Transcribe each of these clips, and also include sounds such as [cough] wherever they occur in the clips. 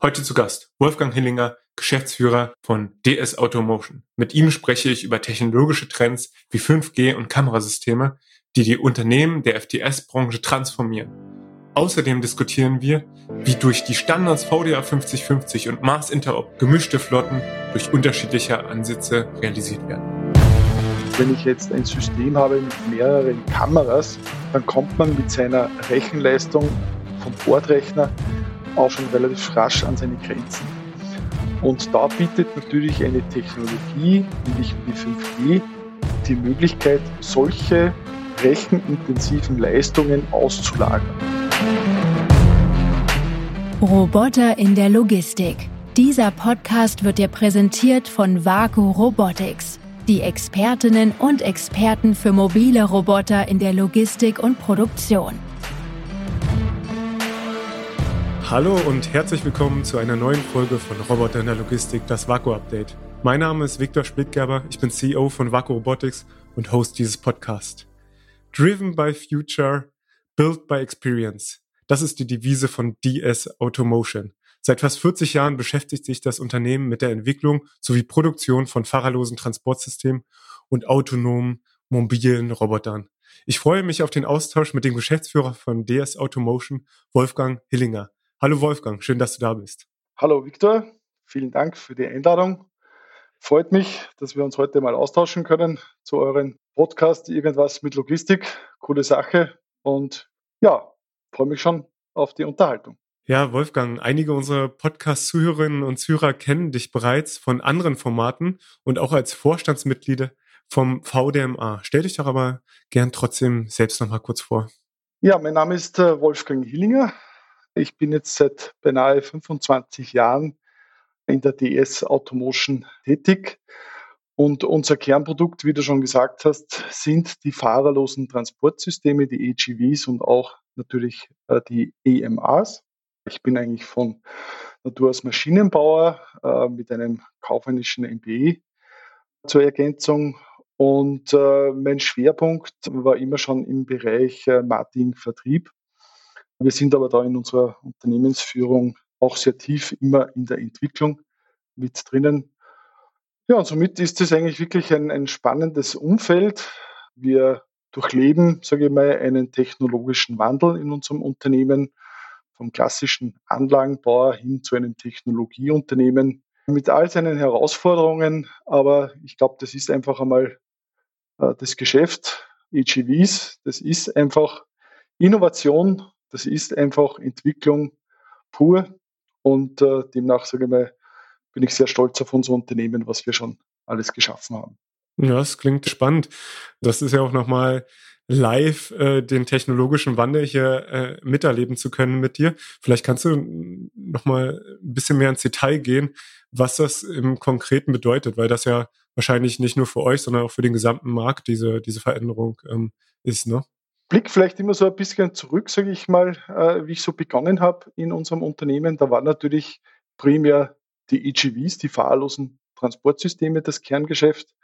Heute zu Gast Wolfgang Hillinger, Geschäftsführer von DS Automotion. Mit ihm spreche ich über technologische Trends wie 5G und Kamerasysteme, die die Unternehmen der FTS-Branche transformieren. Außerdem diskutieren wir, wie durch die Standards VDA 5050 und Mars Interop gemischte Flotten durch unterschiedliche Ansätze realisiert werden. Wenn ich jetzt ein System habe mit mehreren Kameras, dann kommt man mit seiner Rechenleistung vom Bordrechner auch schon relativ rasch an seine Grenzen. Und da bietet natürlich eine Technologie, nämlich wie 5G, die Möglichkeit, solche rechenintensiven Leistungen auszulagern. Roboter in der Logistik. Dieser Podcast wird dir präsentiert von Vaku Robotics, die Expertinnen und Experten für mobile Roboter in der Logistik und Produktion. Hallo und herzlich willkommen zu einer neuen Folge von Roboter in der Logistik, das Vaku Update. Mein Name ist Viktor Splittgerber, ich bin CEO von Vaku Robotics und Host dieses Podcasts. Driven by Future, Built by Experience. Das ist die Devise von DS Automotion. Seit fast 40 Jahren beschäftigt sich das Unternehmen mit der Entwicklung sowie Produktion von fahrerlosen Transportsystemen und autonomen mobilen Robotern. Ich freue mich auf den Austausch mit dem Geschäftsführer von DS Automotion, Wolfgang Hillinger. Hallo Wolfgang, schön, dass du da bist. Hallo Viktor, vielen Dank für die Einladung. Freut mich, dass wir uns heute mal austauschen können zu euren Podcast Irgendwas mit Logistik. Coole Sache und ja, freue mich schon auf die Unterhaltung. Ja, Wolfgang, einige unserer Podcast-Zuhörerinnen und Zuhörer kennen dich bereits von anderen Formaten und auch als Vorstandsmitglieder vom VDMA. Stell dich doch aber gern trotzdem selbst noch mal kurz vor. Ja, mein Name ist äh, Wolfgang Hillinger. Ich bin jetzt seit beinahe 25 Jahren in der DS Automotion tätig. Und unser Kernprodukt, wie du schon gesagt hast, sind die fahrerlosen Transportsysteme, die AGVs und auch natürlich äh, die EMAs. Ich bin eigentlich von Natur aus Maschinenbauer äh, mit einem kaufmännischen MBA zur Ergänzung. Und äh, mein Schwerpunkt war immer schon im Bereich Marketing-Vertrieb. Wir sind aber da in unserer Unternehmensführung auch sehr tief immer in der Entwicklung mit drinnen. Ja, und somit ist es eigentlich wirklich ein, ein spannendes Umfeld. Wir durchleben, sage ich mal, einen technologischen Wandel in unserem Unternehmen vom klassischen Anlagenbauer hin zu einem Technologieunternehmen mit all seinen Herausforderungen. Aber ich glaube, das ist einfach einmal äh, das Geschäft. EGVs, das ist einfach Innovation das ist einfach Entwicklung pur und äh, demnach sage ich mal, bin ich sehr stolz auf unser Unternehmen, was wir schon alles geschaffen haben. Ja, das klingt spannend. Das ist ja auch nochmal live äh, den technologischen Wandel hier äh, miterleben zu können mit dir. Vielleicht kannst du nochmal ein bisschen mehr ins Detail gehen, was das im Konkreten bedeutet, weil das ja wahrscheinlich nicht nur für euch, sondern auch für den gesamten Markt diese, diese Veränderung ähm, ist, ne? Blick vielleicht immer so ein bisschen zurück, sage ich mal, äh, wie ich so begonnen habe in unserem Unternehmen. Da war natürlich primär die EGVs, die fahrlosen Transportsysteme, das Kerngeschäft.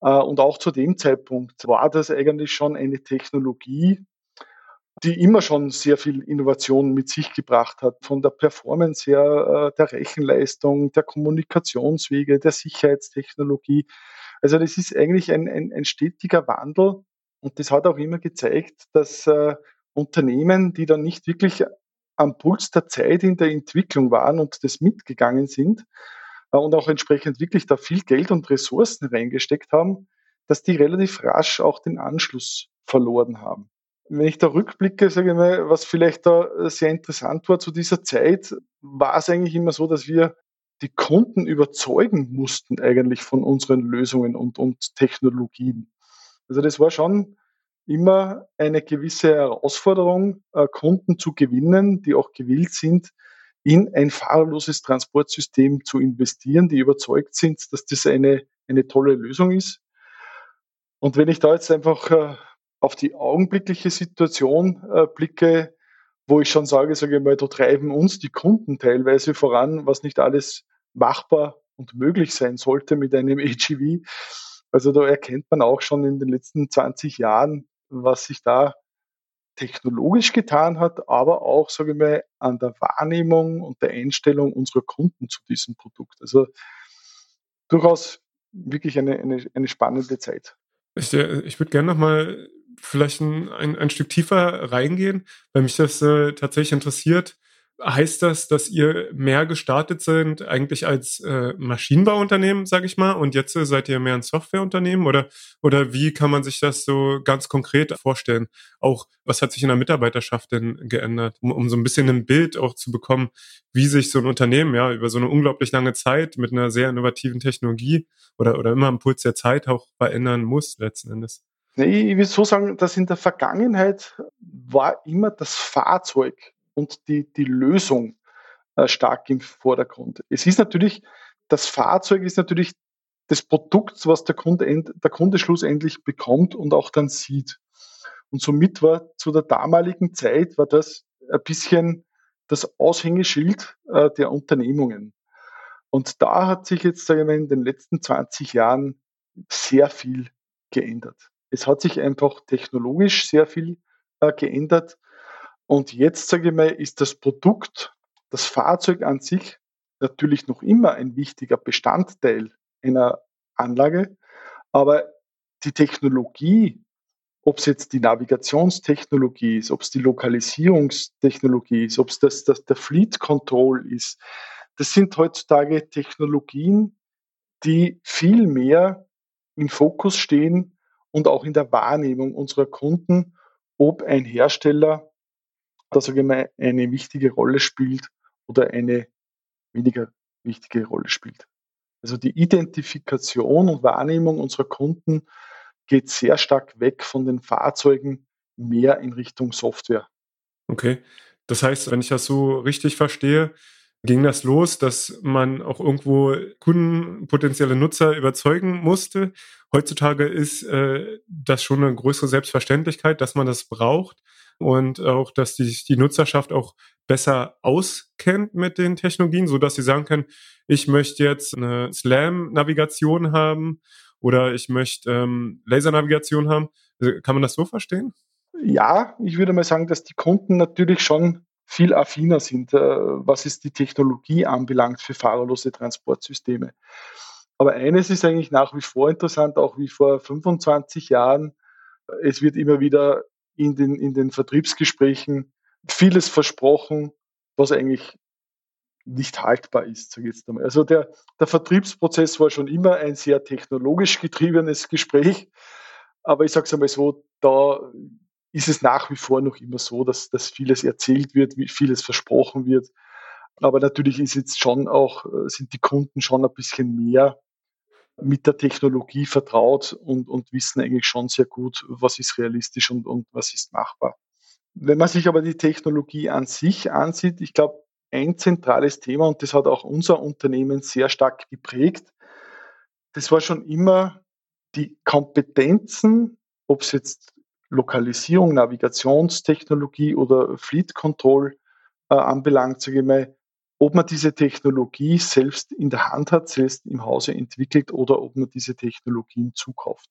Äh, und auch zu dem Zeitpunkt war das eigentlich schon eine Technologie, die immer schon sehr viel Innovation mit sich gebracht hat, von der Performance her, äh, der Rechenleistung, der Kommunikationswege, der Sicherheitstechnologie. Also das ist eigentlich ein, ein, ein stetiger Wandel, und das hat auch immer gezeigt, dass äh, Unternehmen, die dann nicht wirklich am Puls der Zeit in der Entwicklung waren und das mitgegangen sind äh, und auch entsprechend wirklich da viel Geld und Ressourcen reingesteckt haben, dass die relativ rasch auch den Anschluss verloren haben. Wenn ich da rückblicke, sage ich mal, was vielleicht da sehr interessant war zu dieser Zeit, war es eigentlich immer so, dass wir die Kunden überzeugen mussten eigentlich von unseren Lösungen und, und Technologien. Also das war schon immer eine gewisse Herausforderung, äh, Kunden zu gewinnen, die auch gewillt sind, in ein fahrerloses Transportsystem zu investieren, die überzeugt sind, dass das eine, eine tolle Lösung ist. Und wenn ich da jetzt einfach äh, auf die augenblickliche Situation äh, blicke, wo ich schon sage, sage ich mal, da treiben uns die Kunden teilweise voran, was nicht alles machbar und möglich sein sollte mit einem [laughs] AGV, also da erkennt man auch schon in den letzten 20 Jahren, was sich da technologisch getan hat, aber auch, sage ich mal, an der Wahrnehmung und der Einstellung unserer Kunden zu diesem Produkt. Also durchaus wirklich eine, eine, eine spannende Zeit. Ich, äh, ich würde gerne nochmal vielleicht ein, ein, ein Stück tiefer reingehen, weil mich das äh, tatsächlich interessiert heißt das, dass ihr mehr gestartet sind eigentlich als äh, Maschinenbauunternehmen, sage ich mal, und jetzt äh, seid ihr mehr ein Softwareunternehmen oder oder wie kann man sich das so ganz konkret vorstellen? Auch was hat sich in der Mitarbeiterschaft denn geändert, um, um so ein bisschen ein Bild auch zu bekommen, wie sich so ein Unternehmen ja über so eine unglaublich lange Zeit mit einer sehr innovativen Technologie oder oder immer am Puls der Zeit auch verändern muss letzten Endes. Ich will so sagen, dass in der Vergangenheit war immer das Fahrzeug und die, die Lösung äh, stark im Vordergrund. Es ist natürlich, das Fahrzeug ist natürlich das Produkt, was der Kunde, der Kunde schlussendlich bekommt und auch dann sieht. Und somit war zu der damaligen Zeit war das ein bisschen das Aushängeschild äh, der Unternehmungen. Und da hat sich jetzt, sagen wir, in den letzten 20 Jahren sehr viel geändert. Es hat sich einfach technologisch sehr viel äh, geändert. Und jetzt, sage ich mal, ist das Produkt, das Fahrzeug an sich natürlich noch immer ein wichtiger Bestandteil einer Anlage, aber die Technologie, ob es jetzt die Navigationstechnologie ist, ob es die Lokalisierungstechnologie ist, ob es das, das der Fleet Control ist, das sind heutzutage Technologien, die viel mehr im Fokus stehen und auch in der Wahrnehmung unserer Kunden, ob ein Hersteller da sage ich eine wichtige Rolle spielt oder eine weniger wichtige Rolle spielt. Also die Identifikation und Wahrnehmung unserer Kunden geht sehr stark weg von den Fahrzeugen mehr in Richtung Software. Okay. Das heißt, wenn ich das so richtig verstehe, ging das los, dass man auch irgendwo Kunden, potenzielle Nutzer überzeugen musste. Heutzutage ist äh, das schon eine größere Selbstverständlichkeit, dass man das braucht und auch, dass die, die Nutzerschaft auch besser auskennt mit den Technologien, so dass sie sagen können, ich möchte jetzt eine Slam-Navigation haben oder ich möchte ähm, Lasernavigation haben. Also, kann man das so verstehen? Ja, ich würde mal sagen, dass die Kunden natürlich schon viel affiner sind, äh, was es die Technologie anbelangt für fahrerlose Transportsysteme. Aber eines ist eigentlich nach wie vor interessant, auch wie vor 25 Jahren. Es wird immer wieder in den, in den Vertriebsgesprächen vieles versprochen, was eigentlich nicht haltbar ist, sage ich jetzt einmal. Also der, der Vertriebsprozess war schon immer ein sehr technologisch getriebenes Gespräch, aber ich sage es einmal so, da ist es nach wie vor noch immer so, dass, dass vieles erzählt wird, vieles versprochen wird. Aber natürlich ist jetzt schon auch, sind die Kunden schon ein bisschen mehr mit der Technologie vertraut und, und wissen eigentlich schon sehr gut, was ist realistisch und, und was ist machbar. Wenn man sich aber die Technologie an sich ansieht, ich glaube, ein zentrales Thema, und das hat auch unser Unternehmen sehr stark geprägt, das war schon immer die Kompetenzen, ob es jetzt Lokalisierung, Navigationstechnologie oder Fleet Control äh, anbelangt, sage ich mal, ob man diese Technologie selbst in der Hand hat, selbst im Hause entwickelt oder ob man diese Technologien zukauft.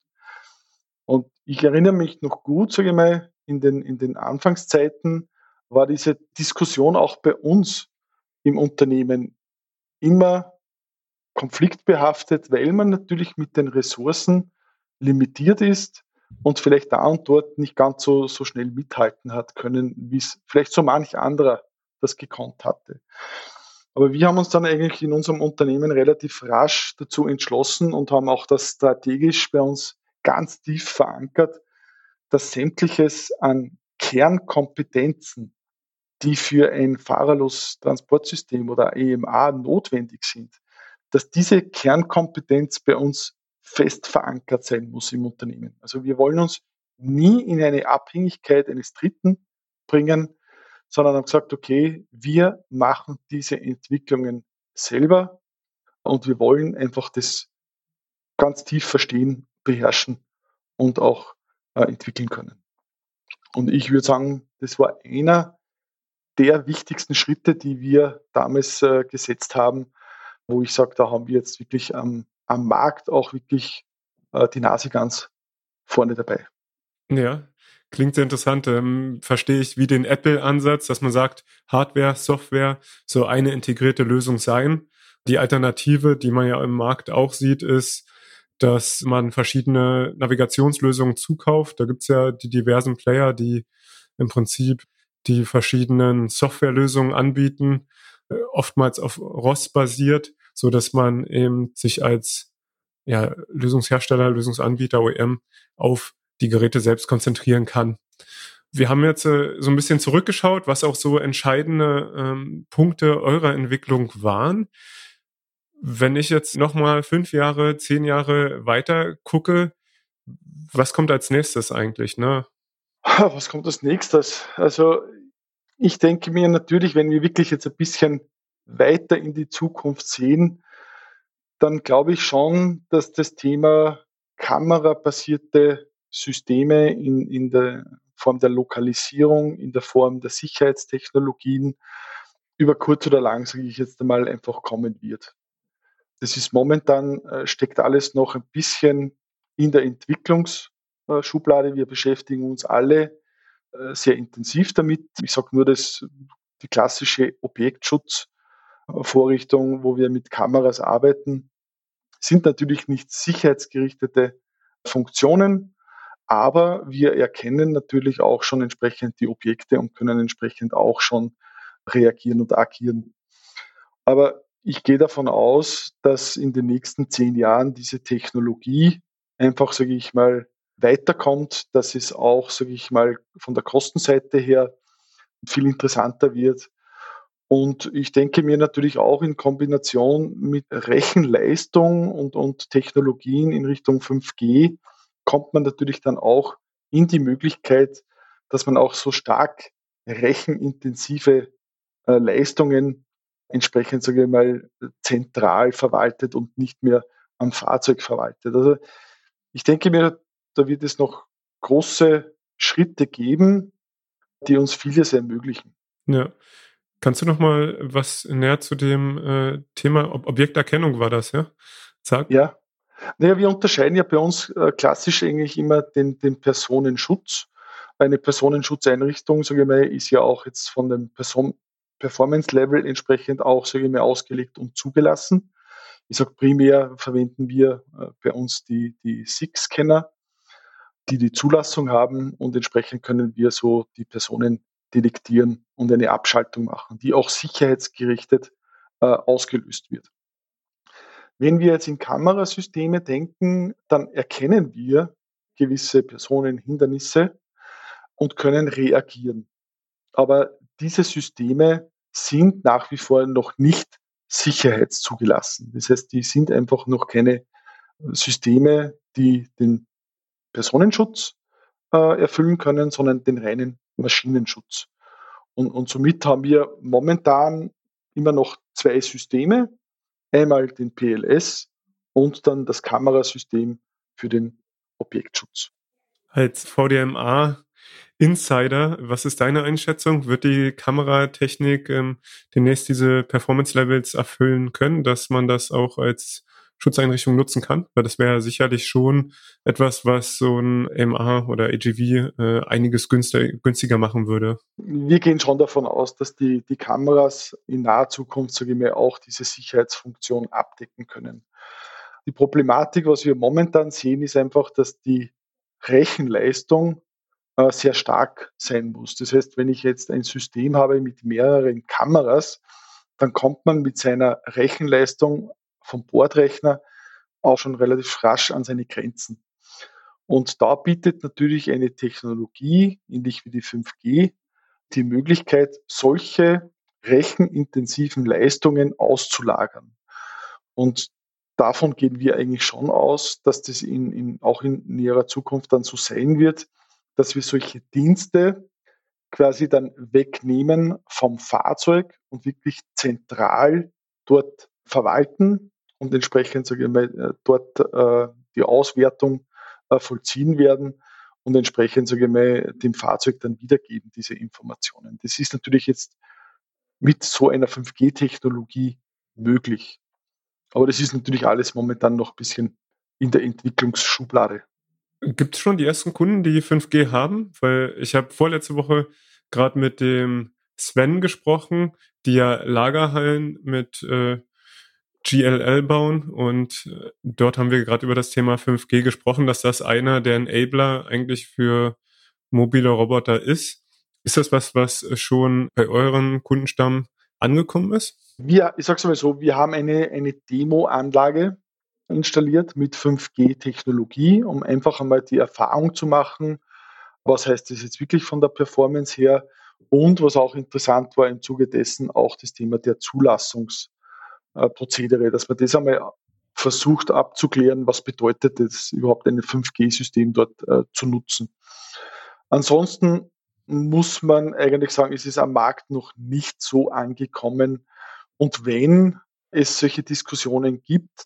Und ich erinnere mich noch gut, sage ich mal, in den, in den Anfangszeiten war diese Diskussion auch bei uns im Unternehmen immer konfliktbehaftet, weil man natürlich mit den Ressourcen limitiert ist und vielleicht da und dort nicht ganz so, so schnell mithalten hat können, wie es vielleicht so manch anderer das gekonnt hatte. Aber wir haben uns dann eigentlich in unserem Unternehmen relativ rasch dazu entschlossen und haben auch das strategisch bei uns ganz tief verankert, dass sämtliches an Kernkompetenzen, die für ein fahrerlos Transportsystem oder EMA notwendig sind, dass diese Kernkompetenz bei uns fest verankert sein muss im Unternehmen. Also wir wollen uns nie in eine Abhängigkeit eines Dritten bringen, sondern haben gesagt, okay, wir machen diese Entwicklungen selber und wir wollen einfach das ganz tief verstehen, beherrschen und auch äh, entwickeln können. Und ich würde sagen, das war einer der wichtigsten Schritte, die wir damals äh, gesetzt haben, wo ich sage, da haben wir jetzt wirklich am, am Markt auch wirklich äh, die Nase ganz vorne dabei. Ja, Klingt sehr interessant. Ähm, verstehe ich wie den Apple-Ansatz, dass man sagt, Hardware, Software so eine integrierte Lösung sein. Die Alternative, die man ja im Markt auch sieht, ist, dass man verschiedene Navigationslösungen zukauft. Da gibt's ja die diversen Player, die im Prinzip die verschiedenen Softwarelösungen anbieten, äh, oftmals auf ROS basiert, so dass man eben sich als ja, Lösungshersteller, Lösungsanbieter, OEM auf die Geräte selbst konzentrieren kann. Wir haben jetzt äh, so ein bisschen zurückgeschaut, was auch so entscheidende ähm, Punkte eurer Entwicklung waren. Wenn ich jetzt nochmal fünf Jahre, zehn Jahre weiter gucke, was kommt als nächstes eigentlich? Ne? Was kommt als nächstes? Also ich denke mir natürlich, wenn wir wirklich jetzt ein bisschen weiter in die Zukunft sehen, dann glaube ich schon, dass das Thema kamerabasierte Systeme in, in der Form der Lokalisierung, in der Form der Sicherheitstechnologien über kurz oder lang, sage ich jetzt einmal, einfach kommen wird. Das ist momentan, äh, steckt alles noch ein bisschen in der Entwicklungsschublade. Wir beschäftigen uns alle äh, sehr intensiv damit. Ich sage nur, dass die klassische Objektschutzvorrichtung, wo wir mit Kameras arbeiten, sind natürlich nicht sicherheitsgerichtete Funktionen, aber wir erkennen natürlich auch schon entsprechend die Objekte und können entsprechend auch schon reagieren und agieren. Aber ich gehe davon aus, dass in den nächsten zehn Jahren diese Technologie einfach, sage ich mal, weiterkommt, dass es auch, sage ich mal, von der Kostenseite her viel interessanter wird. Und ich denke mir natürlich auch in Kombination mit Rechenleistung und, und Technologien in Richtung 5G kommt man natürlich dann auch in die Möglichkeit, dass man auch so stark rechenintensive äh, Leistungen entsprechend, sage ich mal, zentral verwaltet und nicht mehr am Fahrzeug verwaltet. Also ich denke mir, da wird es noch große Schritte geben, die uns vieles ermöglichen. Ja. Kannst du noch mal was näher zu dem äh, Thema Ob Objekterkennung war das, ja? Sag. Ja. Naja, wir unterscheiden ja bei uns äh, klassisch eigentlich immer den, den Personenschutz. Eine Personenschutzeinrichtung, sage ich mal, ist ja auch jetzt von dem Person Performance-Level entsprechend auch, sage ich mal, ausgelegt und zugelassen. Ich sage, primär verwenden wir äh, bei uns die, die SIG-Scanner, die die Zulassung haben und entsprechend können wir so die Personen detektieren und eine Abschaltung machen, die auch sicherheitsgerichtet äh, ausgelöst wird. Wenn wir jetzt in Kamerasysteme denken, dann erkennen wir gewisse Personenhindernisse und können reagieren. Aber diese Systeme sind nach wie vor noch nicht sicherheitszugelassen. Das heißt, die sind einfach noch keine Systeme, die den Personenschutz äh, erfüllen können, sondern den reinen Maschinenschutz. Und, und somit haben wir momentan immer noch zwei Systeme. Einmal den PLS und dann das Kamerasystem für den Objektschutz. Als VDMA Insider, was ist deine Einschätzung? Wird die Kameratechnik ähm, demnächst diese Performance Levels erfüllen können, dass man das auch als Schutzeinrichtung nutzen kann, weil das wäre sicherlich schon etwas, was so ein MA oder AGV äh, einiges günstiger, machen würde. Wir gehen schon davon aus, dass die, die Kameras in naher Zukunft, sage ich mal, auch diese Sicherheitsfunktion abdecken können. Die Problematik, was wir momentan sehen, ist einfach, dass die Rechenleistung äh, sehr stark sein muss. Das heißt, wenn ich jetzt ein System habe mit mehreren Kameras, dann kommt man mit seiner Rechenleistung vom Bordrechner auch schon relativ rasch an seine Grenzen. Und da bietet natürlich eine Technologie, ähnlich wie die 5G, die Möglichkeit, solche rechenintensiven Leistungen auszulagern. Und davon gehen wir eigentlich schon aus, dass das in, in, auch in näherer Zukunft dann so sein wird, dass wir solche Dienste quasi dann wegnehmen vom Fahrzeug und wirklich zentral dort verwalten und entsprechend sage ich mal, äh, dort äh, die Auswertung äh, vollziehen werden und entsprechend sage ich mal, dem Fahrzeug dann wiedergeben, diese Informationen. Das ist natürlich jetzt mit so einer 5G-Technologie möglich. Aber das ist natürlich alles momentan noch ein bisschen in der Entwicklungsschublade. Gibt es schon die ersten Kunden, die 5G haben? Weil ich habe vorletzte Woche gerade mit dem Sven gesprochen, die ja Lagerhallen mit äh, GLL bauen und äh, dort haben wir gerade über das Thema 5G gesprochen, dass das einer der Enabler eigentlich für mobile Roboter ist. Ist das was, was schon bei euren Kundenstamm angekommen ist? Wir, ich sag's mal so, wir haben eine, eine Demo-Anlage installiert mit 5G-Technologie, um einfach einmal die Erfahrung zu machen, was heißt das jetzt wirklich von der Performance her und was auch interessant war im Zuge dessen auch das Thema der Zulassungsprozedere, dass man das einmal versucht abzuklären, was bedeutet es überhaupt ein 5G-System dort äh, zu nutzen. Ansonsten muss man eigentlich sagen, ist es am Markt noch nicht so angekommen. Und wenn es solche Diskussionen gibt,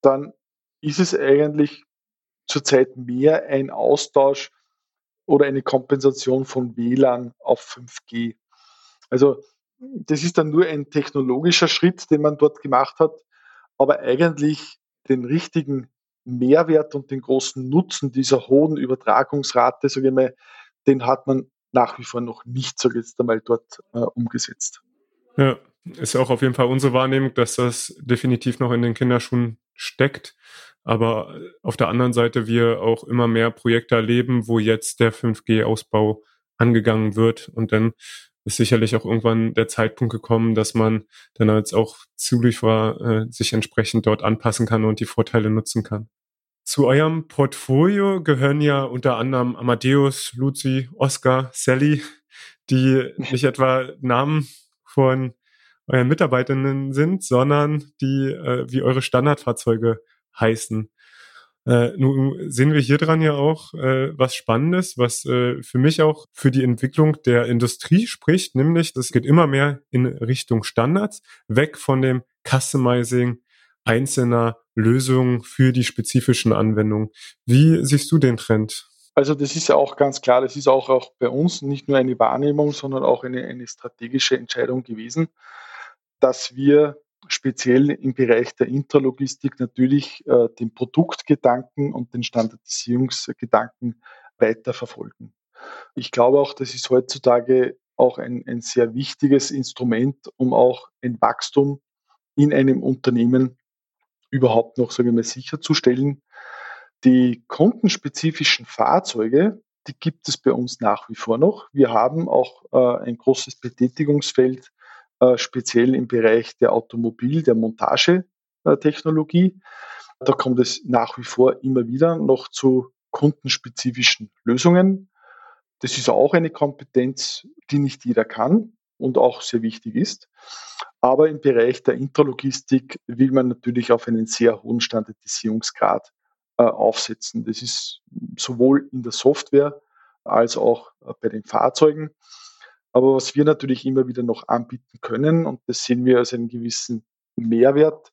dann ist es eigentlich zurzeit mehr ein Austausch oder eine Kompensation von WLAN auf 5G. Also das ist dann nur ein technologischer Schritt, den man dort gemacht hat, aber eigentlich den richtigen Mehrwert und den großen Nutzen dieser hohen Übertragungsrate, sage ich mal, den hat man nach wie vor noch nicht, so jetzt einmal, dort äh, umgesetzt. Ja, ist auch auf jeden Fall unsere Wahrnehmung, dass das definitiv noch in den Kinderschuhen steckt. Aber auf der anderen Seite wir auch immer mehr Projekte erleben, wo jetzt der 5G-Ausbau angegangen wird. Und dann ist sicherlich auch irgendwann der Zeitpunkt gekommen, dass man dann als auch Zulieferer äh, sich entsprechend dort anpassen kann und die Vorteile nutzen kann. Zu eurem Portfolio gehören ja unter anderem Amadeus, Luzi, Oscar, Sally, die [laughs] nicht etwa Namen von euren Mitarbeitenden sind, sondern die äh, wie eure Standardfahrzeuge heißen. Äh, nun sehen wir hier dran ja auch äh, was Spannendes, was äh, für mich auch für die Entwicklung der Industrie spricht, nämlich das geht immer mehr in Richtung Standards, weg von dem Customizing einzelner Lösungen für die spezifischen Anwendungen. Wie siehst du den Trend? Also das ist ja auch ganz klar, das ist auch, auch bei uns nicht nur eine Wahrnehmung, sondern auch eine, eine strategische Entscheidung gewesen, dass wir speziell im Bereich der Intralogistik natürlich äh, den Produktgedanken und den Standardisierungsgedanken weiter verfolgen. Ich glaube auch, das ist heutzutage auch ein, ein sehr wichtiges Instrument, um auch ein Wachstum in einem Unternehmen überhaupt noch, sagen wir sicherzustellen. Die kundenspezifischen Fahrzeuge, die gibt es bei uns nach wie vor noch. Wir haben auch äh, ein großes Betätigungsfeld speziell im Bereich der Automobil-, der Montagetechnologie. Da kommt es nach wie vor immer wieder noch zu kundenspezifischen Lösungen. Das ist auch eine Kompetenz, die nicht jeder kann und auch sehr wichtig ist. Aber im Bereich der Intralogistik will man natürlich auf einen sehr hohen Standardisierungsgrad äh, aufsetzen. Das ist sowohl in der Software als auch äh, bei den Fahrzeugen. Aber was wir natürlich immer wieder noch anbieten können, und das sehen wir als einen gewissen Mehrwert,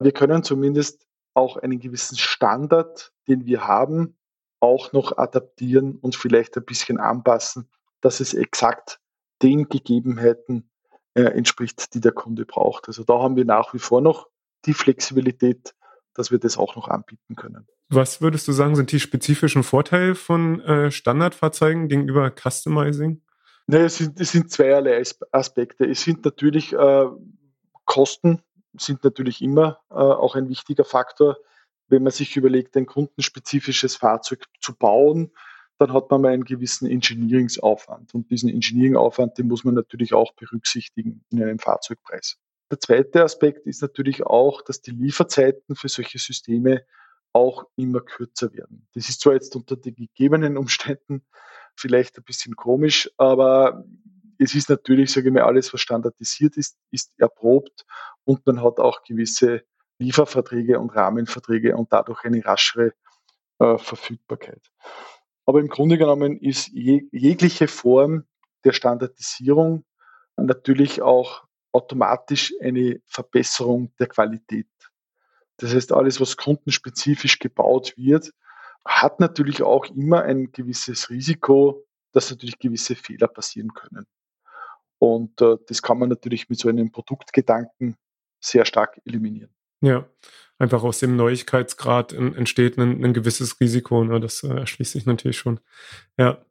wir können zumindest auch einen gewissen Standard, den wir haben, auch noch adaptieren und vielleicht ein bisschen anpassen, dass es exakt den Gegebenheiten äh, entspricht, die der Kunde braucht. Also da haben wir nach wie vor noch die Flexibilität, dass wir das auch noch anbieten können. Was würdest du sagen, sind die spezifischen Vorteile von äh, Standardfahrzeugen gegenüber Customizing? Naja, es sind, es sind zweierlei Aspekte. Es sind natürlich äh, Kosten, sind natürlich immer äh, auch ein wichtiger Faktor. Wenn man sich überlegt, ein kundenspezifisches Fahrzeug zu bauen, dann hat man mal einen gewissen Engineeringsaufwand. Und diesen Engineeringaufwand, den muss man natürlich auch berücksichtigen in einem Fahrzeugpreis. Der zweite Aspekt ist natürlich auch, dass die Lieferzeiten für solche Systeme auch immer kürzer werden. Das ist zwar jetzt unter den gegebenen Umständen vielleicht ein bisschen komisch, aber es ist natürlich, sage ich mal, alles, was standardisiert ist, ist erprobt und man hat auch gewisse Lieferverträge und Rahmenverträge und dadurch eine raschere äh, Verfügbarkeit. Aber im Grunde genommen ist jeg jegliche Form der Standardisierung natürlich auch automatisch eine Verbesserung der Qualität. Das heißt, alles, was kundenspezifisch gebaut wird, hat natürlich auch immer ein gewisses Risiko, dass natürlich gewisse Fehler passieren können. Und äh, das kann man natürlich mit so einem Produktgedanken sehr stark eliminieren. Ja, einfach aus dem Neuigkeitsgrad entsteht ein, ein gewisses Risiko. Ne? Das äh, erschließt sich natürlich schon. Ja.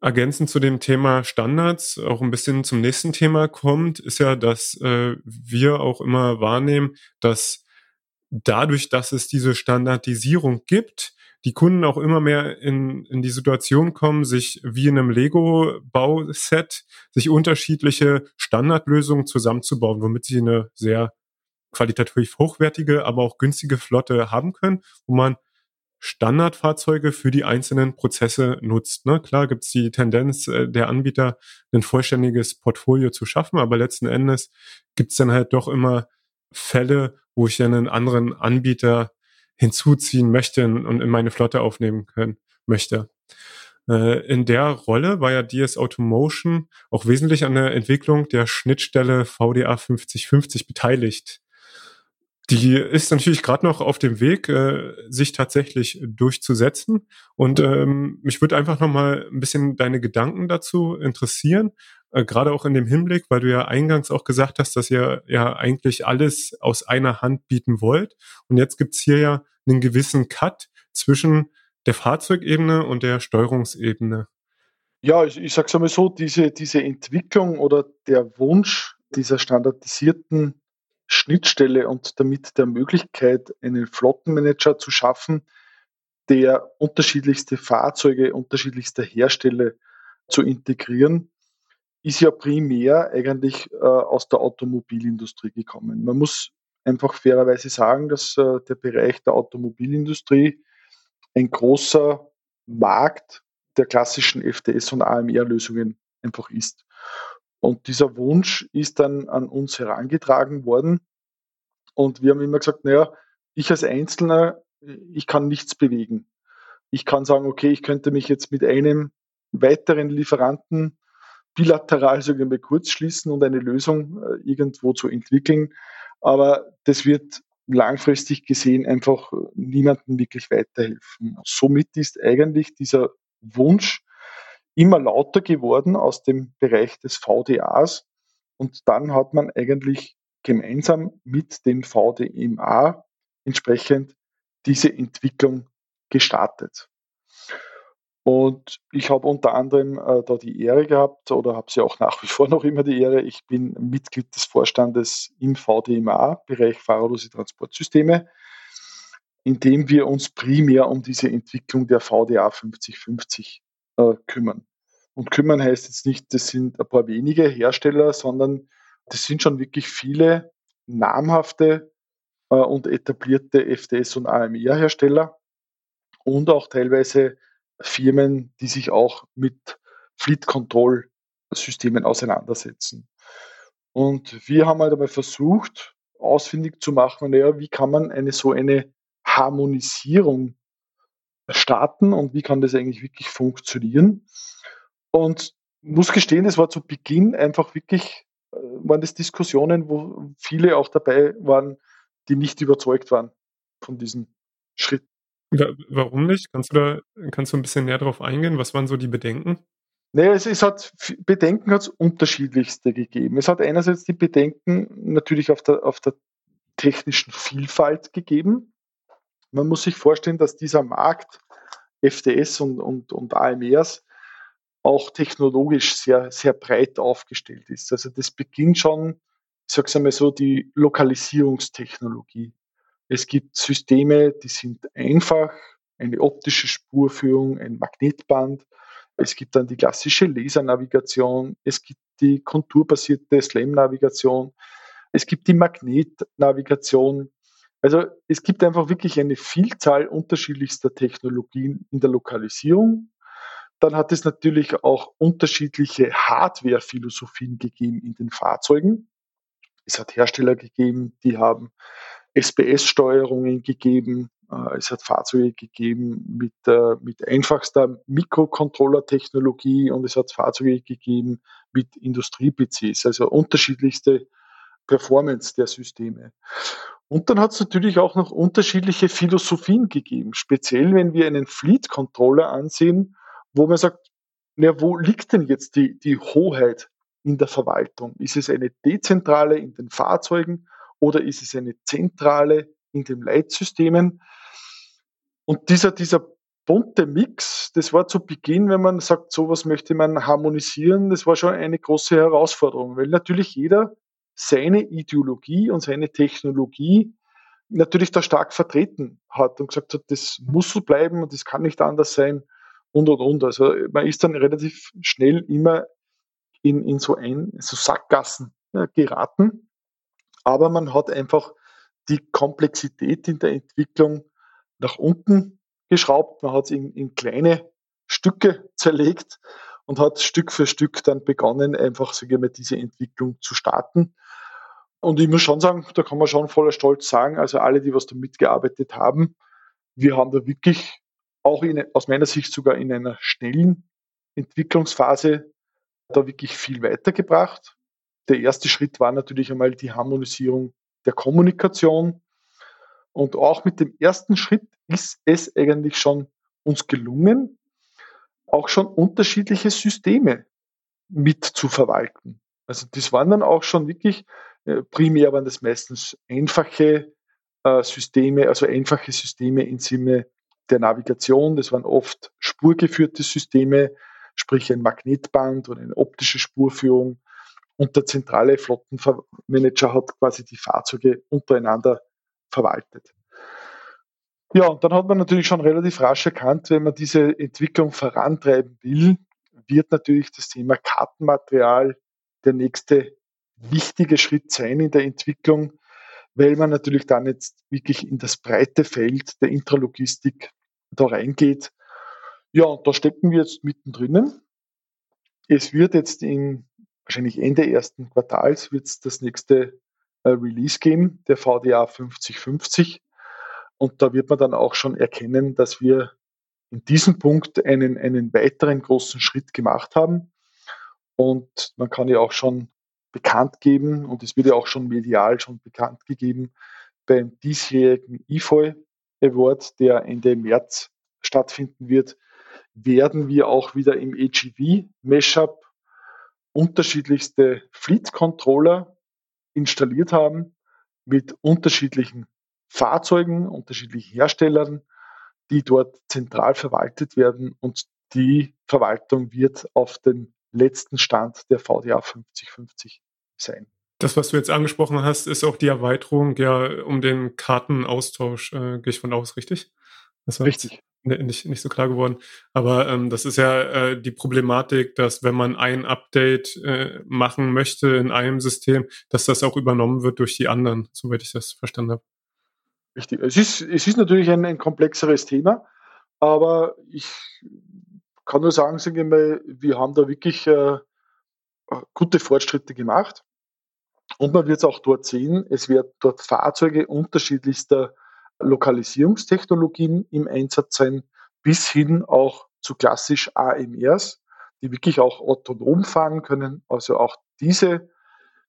Ergänzend zu dem Thema Standards, auch ein bisschen zum nächsten Thema kommt, ist ja, dass äh, wir auch immer wahrnehmen, dass dadurch, dass es diese Standardisierung gibt, die Kunden auch immer mehr in, in die Situation kommen, sich wie in einem Lego-Bauset, sich unterschiedliche Standardlösungen zusammenzubauen, womit sie eine sehr qualitativ hochwertige, aber auch günstige Flotte haben können, wo man Standardfahrzeuge für die einzelnen Prozesse nutzt. Ne? Klar gibt es die Tendenz äh, der Anbieter, ein vollständiges Portfolio zu schaffen, aber letzten Endes gibt es dann halt doch immer Fälle, wo ich einen anderen Anbieter hinzuziehen möchte und in meine Flotte aufnehmen können möchte. Äh, in der Rolle war ja DS Automotion auch wesentlich an der Entwicklung der Schnittstelle VDA 5050 beteiligt. Die ist natürlich gerade noch auf dem Weg, äh, sich tatsächlich durchzusetzen. Und ähm, mich würde einfach noch mal ein bisschen deine Gedanken dazu interessieren, äh, gerade auch in dem Hinblick, weil du ja eingangs auch gesagt hast, dass ihr ja eigentlich alles aus einer Hand bieten wollt. Und jetzt gibt's hier ja einen gewissen Cut zwischen der Fahrzeugebene und der Steuerungsebene. Ja, ich, ich sage es einmal so, diese, diese Entwicklung oder der Wunsch dieser standardisierten Schnittstelle und damit der Möglichkeit, einen Flottenmanager zu schaffen, der unterschiedlichste Fahrzeuge unterschiedlichster Hersteller zu integrieren, ist ja primär eigentlich äh, aus der Automobilindustrie gekommen. Man muss einfach fairerweise sagen, dass äh, der Bereich der Automobilindustrie ein großer Markt der klassischen FTS- und AMR-Lösungen einfach ist. Und dieser Wunsch ist dann an uns herangetragen worden. Und wir haben immer gesagt, naja, ich als Einzelner, ich kann nichts bewegen. Ich kann sagen, okay, ich könnte mich jetzt mit einem weiteren Lieferanten bilateral sogar mal kurz schließen und eine Lösung äh, irgendwo zu entwickeln. Aber das wird langfristig gesehen einfach niemandem wirklich weiterhelfen. Somit ist eigentlich dieser Wunsch immer lauter geworden aus dem Bereich des VDAs. Und dann hat man eigentlich gemeinsam mit dem VDMA entsprechend diese Entwicklung gestartet. Und ich habe unter anderem äh, da die Ehre gehabt oder habe sie auch nach wie vor noch immer die Ehre. Ich bin Mitglied des Vorstandes im VDMA, Bereich fahrerlose Transportsysteme, in dem wir uns primär um diese Entwicklung der VDA 5050 äh, kümmern. Und kümmern heißt jetzt nicht, das sind ein paar wenige Hersteller, sondern das sind schon wirklich viele namhafte äh, und etablierte FDS- und AMR-Hersteller und auch teilweise Firmen, die sich auch mit Fleet Control Systemen auseinandersetzen. Und wir haben halt einmal versucht, ausfindig zu machen, naja, wie kann man eine so eine Harmonisierung starten und wie kann das eigentlich wirklich funktionieren. Und muss gestehen, es war zu Beginn einfach wirklich, äh, waren das Diskussionen, wo viele auch dabei waren, die nicht überzeugt waren von diesem Schritt. Warum nicht? Kannst du da kannst du ein bisschen näher darauf eingehen? Was waren so die Bedenken? Naja, es, es hat Bedenken hat es unterschiedlichste gegeben. Es hat einerseits die Bedenken natürlich auf der, auf der technischen Vielfalt gegeben. Man muss sich vorstellen, dass dieser Markt FDS und, und, und AMRs auch technologisch sehr, sehr breit aufgestellt ist. Also das beginnt schon, ich sage es einmal so, die Lokalisierungstechnologie. Es gibt Systeme, die sind einfach, eine optische Spurführung, ein Magnetband. Es gibt dann die klassische Lasernavigation. Es gibt die konturbasierte SLAM-Navigation. Es gibt die Magnetnavigation. Also es gibt einfach wirklich eine Vielzahl unterschiedlichster Technologien in der Lokalisierung. Dann hat es natürlich auch unterschiedliche Hardware-Philosophien gegeben in den Fahrzeugen. Es hat Hersteller gegeben, die haben SPS-Steuerungen gegeben. Äh, es hat Fahrzeuge gegeben mit, äh, mit einfachster Mikrocontroller-Technologie und es hat Fahrzeuge gegeben mit Industrie-PCs, also unterschiedlichste Performance der Systeme. Und dann hat es natürlich auch noch unterschiedliche Philosophien gegeben, speziell wenn wir einen Fleet-Controller ansehen, wo man sagt, na, wo liegt denn jetzt die, die Hoheit in der Verwaltung? Ist es eine dezentrale in den Fahrzeugen oder ist es eine Zentrale in den Leitsystemen? Und dieser, dieser bunte Mix, das war zu Beginn, wenn man sagt, sowas möchte man harmonisieren, das war schon eine große Herausforderung, weil natürlich jeder seine Ideologie und seine Technologie natürlich da stark vertreten hat und gesagt hat, das muss so bleiben und das kann nicht anders sein und und und. Also man ist dann relativ schnell immer in, in so ein, so Sackgassen ja, geraten. Aber man hat einfach die Komplexität in der Entwicklung nach unten geschraubt. Man hat es in, in kleine Stücke zerlegt und hat Stück für Stück dann begonnen, einfach sage ich mal, diese Entwicklung zu starten. Und ich muss schon sagen, da kann man schon voller Stolz sagen, also alle, die was da mitgearbeitet haben, wir haben da wirklich auch in, aus meiner Sicht sogar in einer schnellen Entwicklungsphase da wirklich viel weitergebracht. Der erste Schritt war natürlich einmal die Harmonisierung der Kommunikation. Und auch mit dem ersten Schritt ist es eigentlich schon uns gelungen, auch schon unterschiedliche Systeme mit zu verwalten. Also das waren dann auch schon wirklich, äh, primär waren das meistens einfache äh, Systeme, also einfache Systeme im Sinne der Navigation. Das waren oft spurgeführte Systeme, sprich ein Magnetband oder eine optische Spurführung. Und der zentrale Flottenmanager hat quasi die Fahrzeuge untereinander verwaltet. Ja, und dann hat man natürlich schon relativ rasch erkannt, wenn man diese Entwicklung vorantreiben will, wird natürlich das Thema Kartenmaterial der nächste wichtige Schritt sein in der Entwicklung, weil man natürlich dann jetzt wirklich in das breite Feld der Intralogistik da reingeht. Ja, und da stecken wir jetzt mittendrin. Es wird jetzt in wahrscheinlich Ende ersten Quartals wird es das nächste äh, Release geben, der VDA 5050. Und da wird man dann auch schon erkennen, dass wir in diesem Punkt einen, einen weiteren großen Schritt gemacht haben. Und man kann ja auch schon bekannt geben, und es wird ja auch schon medial schon bekannt gegeben, beim diesjährigen IFOI Award, der Ende März stattfinden wird, werden wir auch wieder im AGV Mashup unterschiedlichste Fleet Controller installiert haben mit unterschiedlichen Fahrzeugen, unterschiedlichen Herstellern, die dort zentral verwaltet werden und die Verwaltung wird auf den letzten Stand der VDA 5050 sein. Das, was du jetzt angesprochen hast, ist auch die Erweiterung ja um den Kartenaustausch, äh, gehe ich von aus, richtig? richtig. Nicht, nicht so klar geworden. Aber ähm, das ist ja äh, die Problematik, dass wenn man ein Update äh, machen möchte in einem System, dass das auch übernommen wird durch die anderen, soweit ich das verstanden habe. Richtig. Es ist, es ist natürlich ein, ein komplexeres Thema, aber ich kann nur sagen, sagen wir, wir haben da wirklich äh, gute Fortschritte gemacht. Und man wird es auch dort sehen, es werden dort Fahrzeuge unterschiedlichster Lokalisierungstechnologien im Einsatz sein, bis hin auch zu klassisch AMRs, die wirklich auch autonom fahren können. Also auch diese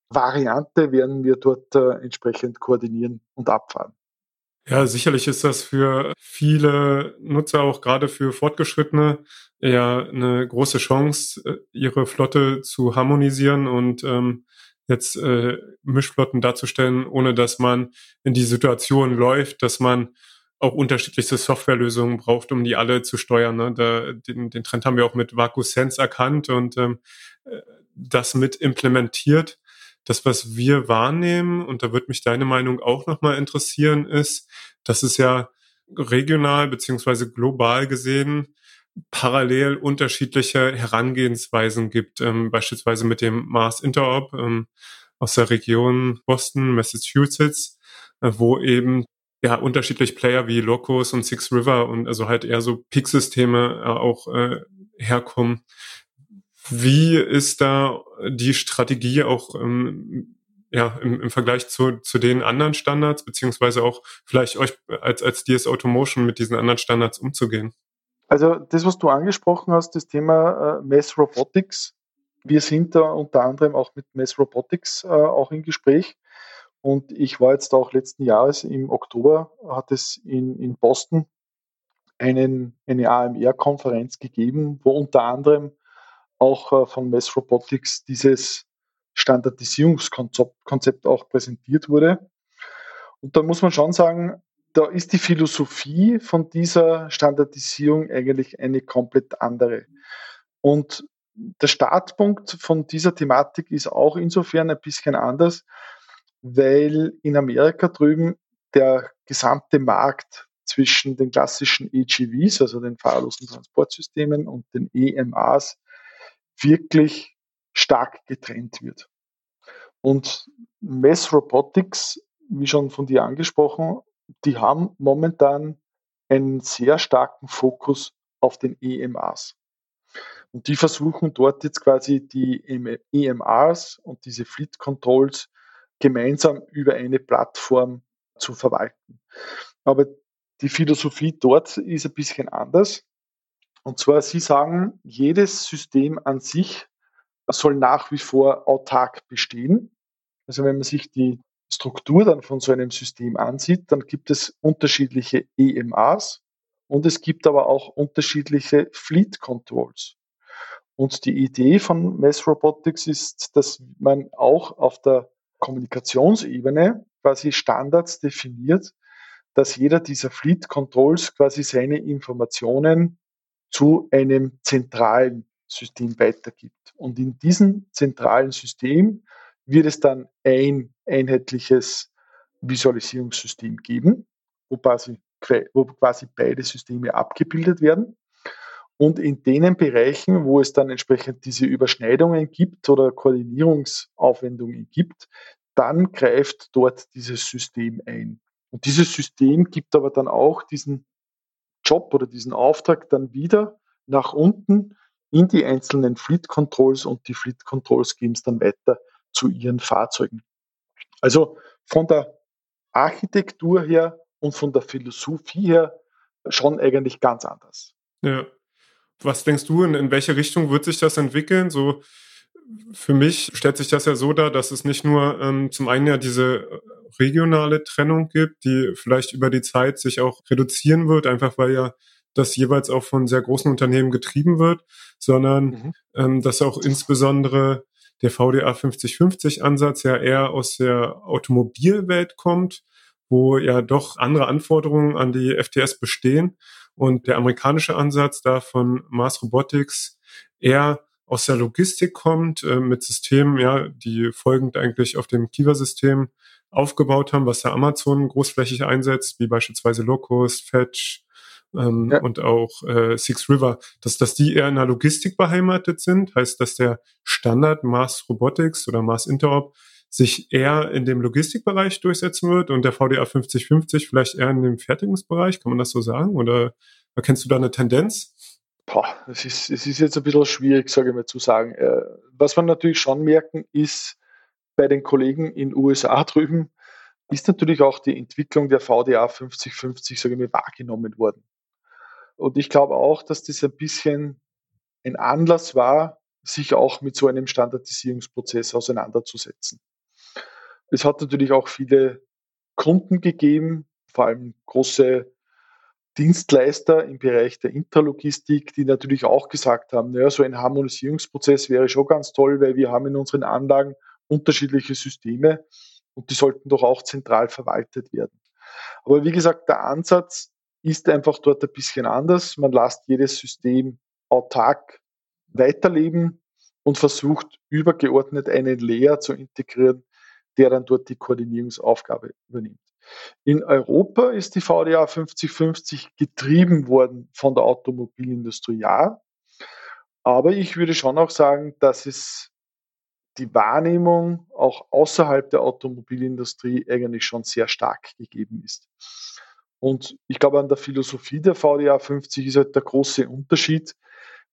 Variante werden wir dort äh, entsprechend koordinieren und abfahren. Ja, sicherlich ist das für viele Nutzer, auch gerade für Fortgeschrittene, ja eine große Chance, äh, ihre Flotte zu harmonisieren und ähm, jetzt äh, Mischflotten darzustellen, ohne dass man in die Situation läuft, dass man auch unterschiedlichste Softwarelösungen braucht, um die alle zu steuern. Ne? Da, den, den Trend haben wir auch mit VacuSense erkannt und ähm, äh, das mit implementiert das, was wir wahrnehmen, und da würde mich deine Meinung auch nochmal interessieren, ist, dass es ja regional beziehungsweise global gesehen parallel unterschiedliche Herangehensweisen gibt, ähm, beispielsweise mit dem Mars Interop ähm, aus der Region Boston, Massachusetts, äh, wo eben ja unterschiedlich Player wie Locos und Six River und also halt eher so Peak-Systeme äh, auch äh, herkommen. Wie ist da die Strategie auch ähm, ja, im, im Vergleich zu, zu den anderen Standards, beziehungsweise auch vielleicht euch als, als DS Automotion mit diesen anderen Standards umzugehen? Also das, was du angesprochen hast, das Thema äh, Mass Robotics. Wir sind da unter anderem auch mit Mass Robotics äh, auch im Gespräch. Und ich war jetzt auch letzten Jahres im Oktober, hat es in, in Boston einen, eine AMR-Konferenz gegeben, wo unter anderem auch äh, von Mass Robotics dieses Standardisierungskonzept Konzept auch präsentiert wurde. Und da muss man schon sagen, da ist die Philosophie von dieser Standardisierung eigentlich eine komplett andere. Und der Startpunkt von dieser Thematik ist auch insofern ein bisschen anders, weil in Amerika drüben der gesamte Markt zwischen den klassischen EGVs, also den fahrlosen Transportsystemen und den EMAs wirklich stark getrennt wird. Und Mess Robotics, wie schon von dir angesprochen, die haben momentan einen sehr starken Fokus auf den EMAs. Und die versuchen dort jetzt quasi die EMAs und diese Fleet Controls gemeinsam über eine Plattform zu verwalten. Aber die Philosophie dort ist ein bisschen anders. Und zwar, sie sagen, jedes System an sich soll nach wie vor autark bestehen. Also wenn man sich die Struktur dann von so einem System ansieht, dann gibt es unterschiedliche EMAs und es gibt aber auch unterschiedliche Fleet Controls. Und die Idee von Mass Robotics ist, dass man auch auf der Kommunikationsebene quasi Standards definiert, dass jeder dieser Fleet Controls quasi seine Informationen zu einem zentralen System weitergibt. Und in diesem zentralen System wird es dann ein einheitliches Visualisierungssystem geben, wo quasi, wo quasi beide Systeme abgebildet werden. Und in den Bereichen, wo es dann entsprechend diese Überschneidungen gibt oder Koordinierungsaufwendungen gibt, dann greift dort dieses System ein. Und dieses System gibt aber dann auch diesen Job oder diesen Auftrag dann wieder nach unten in die einzelnen Fleet Controls und die Fleet Control Schemes dann weiter zu ihren Fahrzeugen. Also von der Architektur her und von der Philosophie her schon eigentlich ganz anders. Ja. Was denkst du, in, in welche Richtung wird sich das entwickeln? So für mich stellt sich das ja so dar, dass es nicht nur ähm, zum einen ja diese regionale Trennung gibt, die vielleicht über die Zeit sich auch reduzieren wird, einfach weil ja das jeweils auch von sehr großen Unternehmen getrieben wird, sondern mhm. ähm, dass auch insbesondere der VDA 5050 Ansatz ja eher aus der Automobilwelt kommt, wo ja doch andere Anforderungen an die FTS bestehen und der amerikanische Ansatz da von Mars Robotics eher aus der Logistik kommt, äh, mit Systemen, ja, die folgend eigentlich auf dem Kiva-System aufgebaut haben, was der Amazon großflächig einsetzt, wie beispielsweise Locust, Fetch ähm, ja. und auch äh, Six River, dass, dass die eher in der Logistik beheimatet sind, heißt, dass der Standard Mars Robotics oder Mars Interop sich eher in dem Logistikbereich durchsetzen wird und der VDA 5050 vielleicht eher in dem Fertigungsbereich, kann man das so sagen? Oder erkennst du da eine Tendenz? Boah, es ist, es ist jetzt ein bisschen schwierig, sage ich mal, zu sagen. Äh, was wir natürlich schon merken, ist bei den Kollegen in USA drüben, ist natürlich auch die Entwicklung der VDA 5050, sage ich mal, wahrgenommen worden. Und ich glaube auch, dass das ein bisschen ein Anlass war, sich auch mit so einem Standardisierungsprozess auseinanderzusetzen. Es hat natürlich auch viele Kunden gegeben, vor allem große Dienstleister im Bereich der Interlogistik, die natürlich auch gesagt haben, naja, so ein Harmonisierungsprozess wäre schon ganz toll, weil wir haben in unseren Anlagen unterschiedliche Systeme und die sollten doch auch zentral verwaltet werden. Aber wie gesagt, der Ansatz ist einfach dort ein bisschen anders. Man lässt jedes System autark weiterleben und versucht übergeordnet einen Layer zu integrieren, der dann dort die Koordinierungsaufgabe übernimmt. In Europa ist die VDA 5050 getrieben worden von der Automobilindustrie, ja. Aber ich würde schon auch sagen, dass es die Wahrnehmung auch außerhalb der Automobilindustrie eigentlich schon sehr stark gegeben ist. Und ich glaube, an der Philosophie der VDA 50 ist halt der große Unterschied,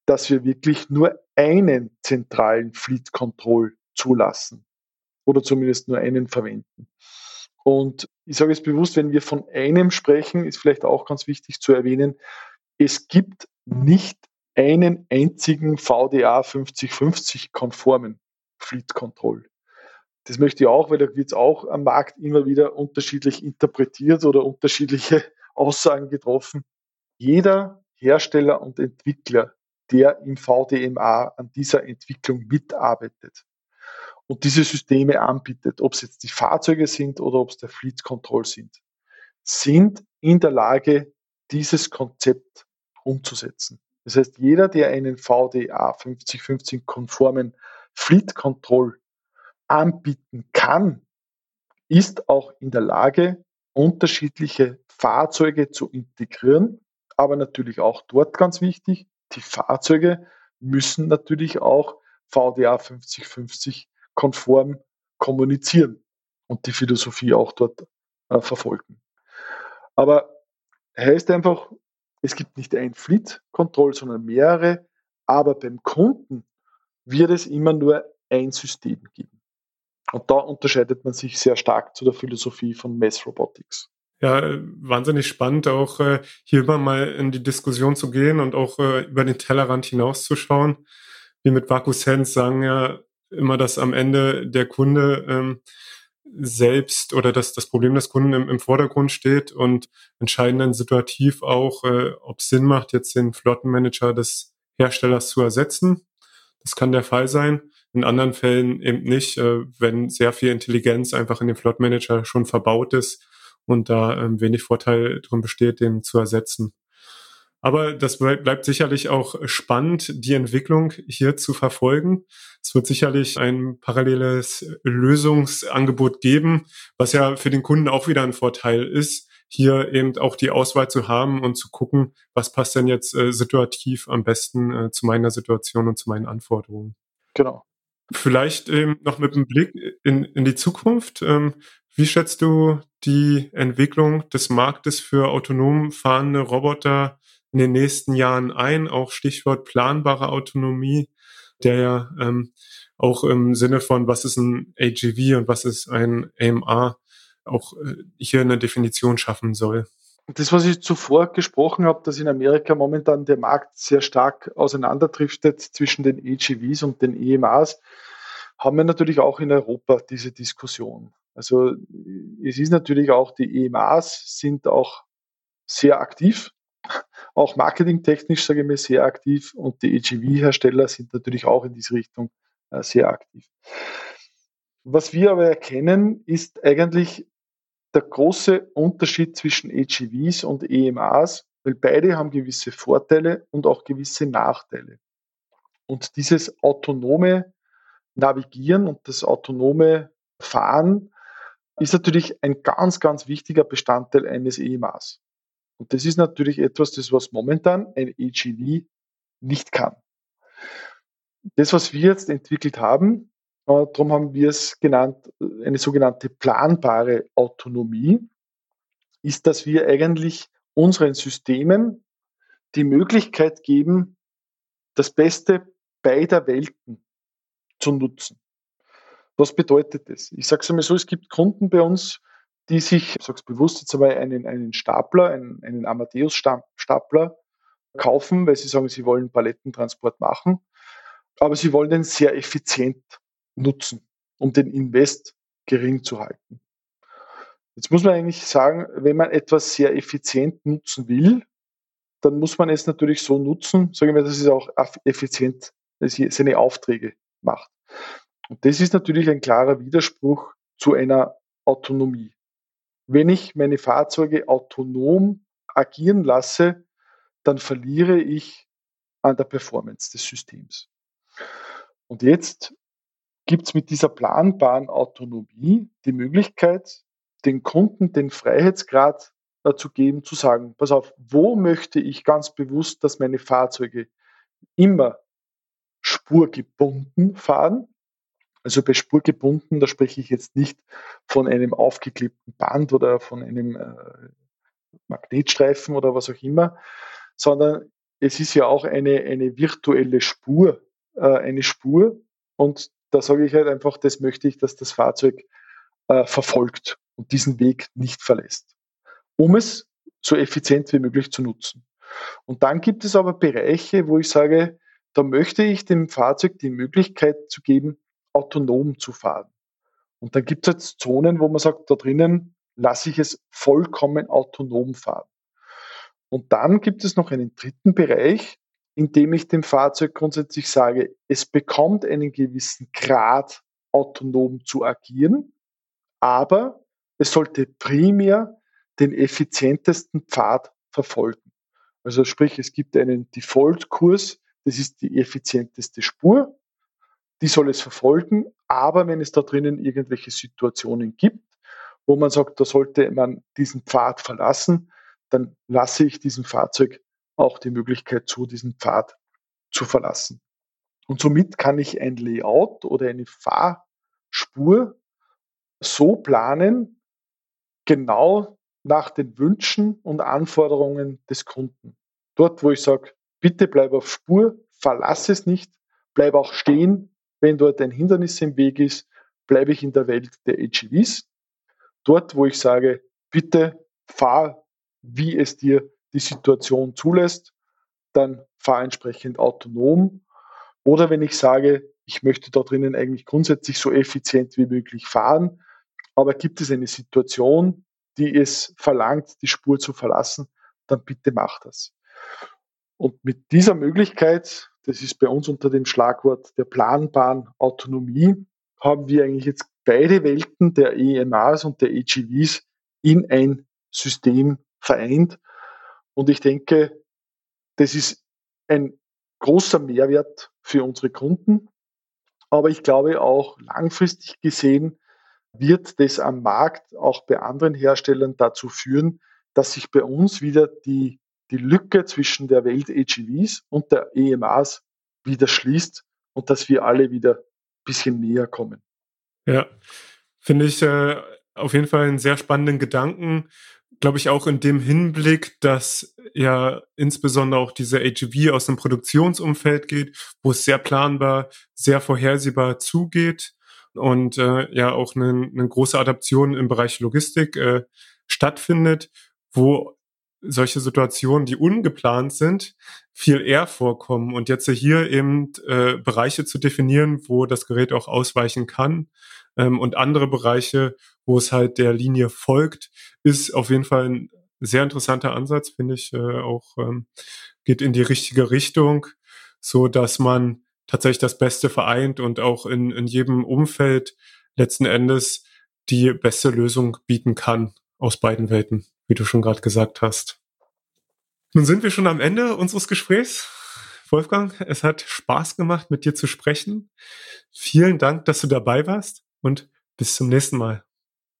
dass wir wirklich nur einen zentralen Fleet Control zulassen oder zumindest nur einen verwenden. Und ich sage es bewusst, wenn wir von einem sprechen, ist vielleicht auch ganz wichtig zu erwähnen, es gibt nicht einen einzigen VDA 5050 konformen Fleet Control. Das möchte ich auch, weil da wird es auch am Markt immer wieder unterschiedlich interpretiert oder unterschiedliche [laughs] Aussagen getroffen. Jeder Hersteller und Entwickler, der im VDMA an dieser Entwicklung mitarbeitet, und diese Systeme anbietet, ob es jetzt die Fahrzeuge sind oder ob es der Fleet Control sind, sind in der Lage, dieses Konzept umzusetzen. Das heißt, jeder, der einen VDA 5050 konformen Fleet Control anbieten kann, ist auch in der Lage, unterschiedliche Fahrzeuge zu integrieren, aber natürlich auch dort ganz wichtig, die Fahrzeuge müssen natürlich auch VDA 5050 konform kommunizieren und die Philosophie auch dort äh, verfolgen. Aber heißt einfach, es gibt nicht ein Fleet Control, sondern mehrere, aber beim Kunden wird es immer nur ein System geben. Und da unterscheidet man sich sehr stark zu der Philosophie von Mass Robotics. Ja, wahnsinnig spannend, auch äh, hier mal in die Diskussion zu gehen und auch äh, über den Tellerrand hinauszuschauen. Wir mit VacuSense sagen ja immer, dass am Ende der Kunde ähm, selbst oder dass das Problem des Kunden im, im Vordergrund steht und entscheiden dann situativ auch, äh, ob es Sinn macht, jetzt den Flottenmanager des Herstellers zu ersetzen. Das kann der Fall sein. In anderen Fällen eben nicht, äh, wenn sehr viel Intelligenz einfach in dem Flottenmanager schon verbaut ist und da ähm, wenig Vorteil drin besteht, den zu ersetzen. Aber das bleibt sicherlich auch spannend, die Entwicklung hier zu verfolgen. Es wird sicherlich ein paralleles Lösungsangebot geben, was ja für den Kunden auch wieder ein Vorteil ist, hier eben auch die Auswahl zu haben und zu gucken, was passt denn jetzt äh, situativ am besten äh, zu meiner Situation und zu meinen Anforderungen. Genau. Vielleicht ähm, noch mit einem Blick in, in die Zukunft. Ähm, wie schätzt du die Entwicklung des Marktes für autonom fahrende Roboter in den nächsten Jahren ein? Auch Stichwort planbare Autonomie, der ja ähm, auch im Sinne von, was ist ein AGV und was ist ein AMR, auch äh, hier eine Definition schaffen soll. Das, was ich zuvor gesprochen habe, dass in Amerika momentan der Markt sehr stark auseinanderdriftet zwischen den AGVs und den EMAs, haben wir natürlich auch in Europa diese Diskussion. Also es ist natürlich auch, die EMAs sind auch sehr aktiv, auch marketingtechnisch, sage ich mal, sehr aktiv und die EGV-Hersteller sind natürlich auch in diese Richtung äh, sehr aktiv. Was wir aber erkennen, ist eigentlich der große Unterschied zwischen EGVs und EMAs, weil beide haben gewisse Vorteile und auch gewisse Nachteile. Und dieses autonome Navigieren und das autonome Fahren ist natürlich ein ganz, ganz wichtiger Bestandteil eines EMAs. Und das ist natürlich etwas, das was momentan ein AGV nicht kann. Das, was wir jetzt entwickelt haben, äh, darum haben wir es genannt, äh, eine sogenannte planbare Autonomie, ist, dass wir eigentlich unseren Systemen die Möglichkeit geben, das Beste beider Welten zu nutzen. Was bedeutet das? Ich sage es einmal so, es gibt Kunden bei uns, die sich, ich sage es bewusst jetzt einmal, einen, einen Stapler, einen, einen Amadeus-Stapler kaufen, weil sie sagen, sie wollen Palettentransport machen, aber sie wollen den sehr effizient nutzen, um den Invest gering zu halten. Jetzt muss man eigentlich sagen, wenn man etwas sehr effizient nutzen will, dann muss man es natürlich so nutzen, sagen wir, dass es auch effizient seine Aufträge macht. Und das ist natürlich ein klarer Widerspruch zu einer Autonomie. Wenn ich meine Fahrzeuge autonom agieren lasse, dann verliere ich an der Performance des Systems. Und jetzt gibt es mit dieser planbaren Autonomie die Möglichkeit, den Kunden den Freiheitsgrad dazu geben, zu sagen, pass auf, wo möchte ich ganz bewusst, dass meine Fahrzeuge immer spurgebunden fahren also bei spurgebunden, da spreche ich jetzt nicht von einem aufgeklebten Band oder von einem äh, Magnetstreifen oder was auch immer, sondern es ist ja auch eine, eine virtuelle Spur, äh, eine Spur. Und da sage ich halt einfach, das möchte ich, dass das Fahrzeug äh, verfolgt und diesen Weg nicht verlässt, um es so effizient wie möglich zu nutzen. Und dann gibt es aber Bereiche, wo ich sage, da möchte ich dem Fahrzeug die Möglichkeit zu geben, autonom zu fahren. Und dann gibt es jetzt Zonen, wo man sagt, da drinnen lasse ich es vollkommen autonom fahren. Und dann gibt es noch einen dritten Bereich, in dem ich dem Fahrzeug grundsätzlich sage, es bekommt einen gewissen Grad autonom zu agieren, aber es sollte primär den effizientesten Pfad verfolgen. Also sprich, es gibt einen Default-Kurs, das ist die effizienteste Spur, die soll es verfolgen, aber wenn es da drinnen irgendwelche Situationen gibt, wo man sagt, da sollte man diesen Pfad verlassen, dann lasse ich diesem Fahrzeug auch die Möglichkeit zu, diesen Pfad zu verlassen. Und somit kann ich ein Layout oder eine Fahrspur so planen, genau nach den Wünschen und Anforderungen des Kunden. Dort, wo ich sage, bitte bleib auf Spur, verlass es nicht, bleib auch stehen, wenn dort ein Hindernis im Weg ist, bleibe ich in der Welt der AGVs. Dort, wo ich sage, bitte fahr, wie es dir die Situation zulässt, dann fahr entsprechend autonom. Oder wenn ich sage, ich möchte da drinnen eigentlich grundsätzlich so effizient wie möglich fahren, aber gibt es eine Situation, die es verlangt, die Spur zu verlassen, dann bitte mach das. Und mit dieser Möglichkeit, das ist bei uns unter dem Schlagwort der planbaren Autonomie, haben wir eigentlich jetzt beide Welten der EMAs und der AGVs in ein System vereint. Und ich denke, das ist ein großer Mehrwert für unsere Kunden. Aber ich glaube auch langfristig gesehen wird das am Markt auch bei anderen Herstellern dazu führen, dass sich bei uns wieder die, die Lücke zwischen der Welt AGVs und der EMAs wieder schließt und dass wir alle wieder ein bisschen näher kommen. Ja, finde ich äh, auf jeden Fall einen sehr spannenden Gedanken. Glaube ich auch in dem Hinblick, dass ja insbesondere auch diese AGV aus dem Produktionsumfeld geht, wo es sehr planbar, sehr vorhersehbar zugeht und äh, ja auch eine, eine große Adaption im Bereich Logistik äh, stattfindet, wo solche Situationen, die ungeplant sind, viel eher vorkommen. Und jetzt hier eben äh, Bereiche zu definieren, wo das Gerät auch ausweichen kann ähm, und andere Bereiche, wo es halt der Linie folgt, ist auf jeden Fall ein sehr interessanter Ansatz, finde ich, äh, auch ähm, geht in die richtige Richtung, so dass man tatsächlich das Beste vereint und auch in, in jedem Umfeld letzten Endes die beste Lösung bieten kann aus beiden Welten, wie du schon gerade gesagt hast. Nun sind wir schon am Ende unseres Gesprächs. Wolfgang, es hat Spaß gemacht, mit dir zu sprechen. Vielen Dank, dass du dabei warst und bis zum nächsten Mal.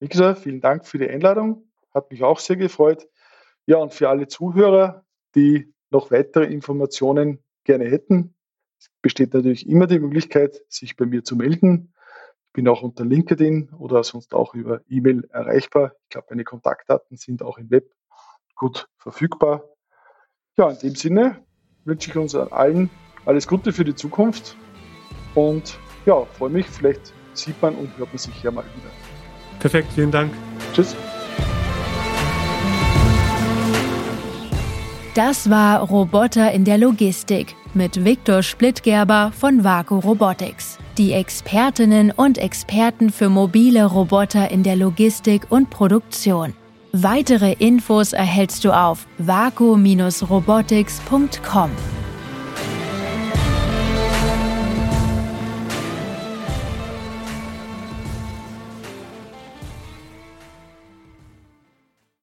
Wie gesagt, vielen Dank für die Einladung. Hat mich auch sehr gefreut. Ja, und für alle Zuhörer, die noch weitere Informationen gerne hätten, besteht natürlich immer die Möglichkeit, sich bei mir zu melden. Bin auch unter LinkedIn oder sonst auch über E-Mail erreichbar. Ich glaube, meine Kontaktdaten sind auch im Web gut verfügbar. Ja, in dem Sinne wünsche ich uns allen alles Gute für die Zukunft und ja, freue mich. Vielleicht sieht man und hört man sich ja mal wieder. Perfekt, vielen Dank. Tschüss. Das war Roboter in der Logistik mit Viktor Splittgerber von Vaku Robotics. Die Expertinnen und Experten für mobile Roboter in der Logistik und Produktion. Weitere Infos erhältst du auf vaku-robotics.com.